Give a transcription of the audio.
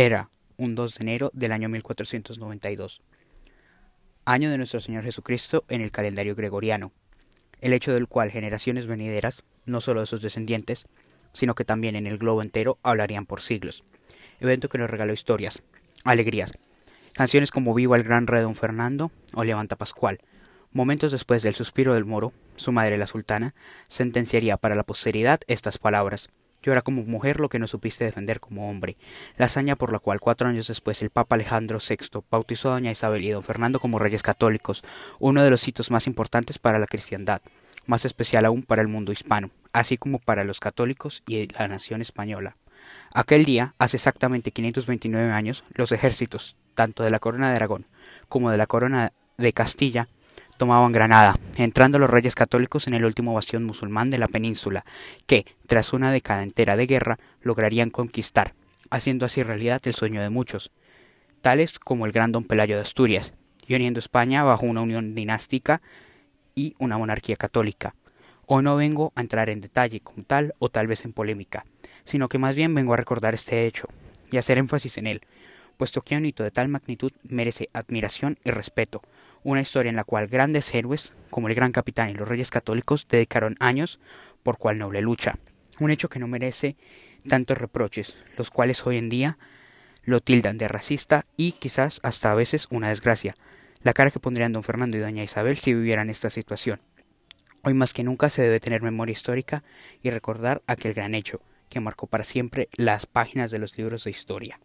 Era un 2 de enero del año 1492, año de nuestro Señor Jesucristo en el calendario gregoriano, el hecho del cual generaciones venideras, no solo de sus descendientes, sino que también en el globo entero hablarían por siglos. Evento que nos regaló historias, alegrías, canciones como Viva el gran rey don Fernando o Levanta Pascual. Momentos después del suspiro del moro, su madre la sultana, sentenciaría para la posteridad estas palabras. Llora como mujer lo que no supiste defender como hombre. La hazaña por la cual cuatro años después el Papa Alejandro VI bautizó a doña Isabel y don Fernando como reyes católicos, uno de los hitos más importantes para la cristiandad, más especial aún para el mundo hispano, así como para los católicos y la nación española. Aquel día, hace exactamente 529 años, los ejércitos, tanto de la corona de Aragón como de la corona de Castilla, tomaban Granada, entrando los reyes católicos en el último bastión musulmán de la península, que, tras una década entera de guerra, lograrían conquistar, haciendo así realidad el sueño de muchos, tales como el gran don Pelayo de Asturias, y uniendo España bajo una unión dinástica y una monarquía católica. Hoy no vengo a entrar en detalle como tal o tal vez en polémica, sino que más bien vengo a recordar este hecho y hacer énfasis en él, puesto que un hito de tal magnitud merece admiración y respeto, una historia en la cual grandes héroes, como el gran capitán y los reyes católicos, dedicaron años por cual noble lucha. Un hecho que no merece tantos reproches, los cuales hoy en día lo tildan de racista y quizás hasta a veces una desgracia. La cara que pondrían don Fernando y doña Isabel si vivieran esta situación. Hoy más que nunca se debe tener memoria histórica y recordar aquel gran hecho que marcó para siempre las páginas de los libros de historia.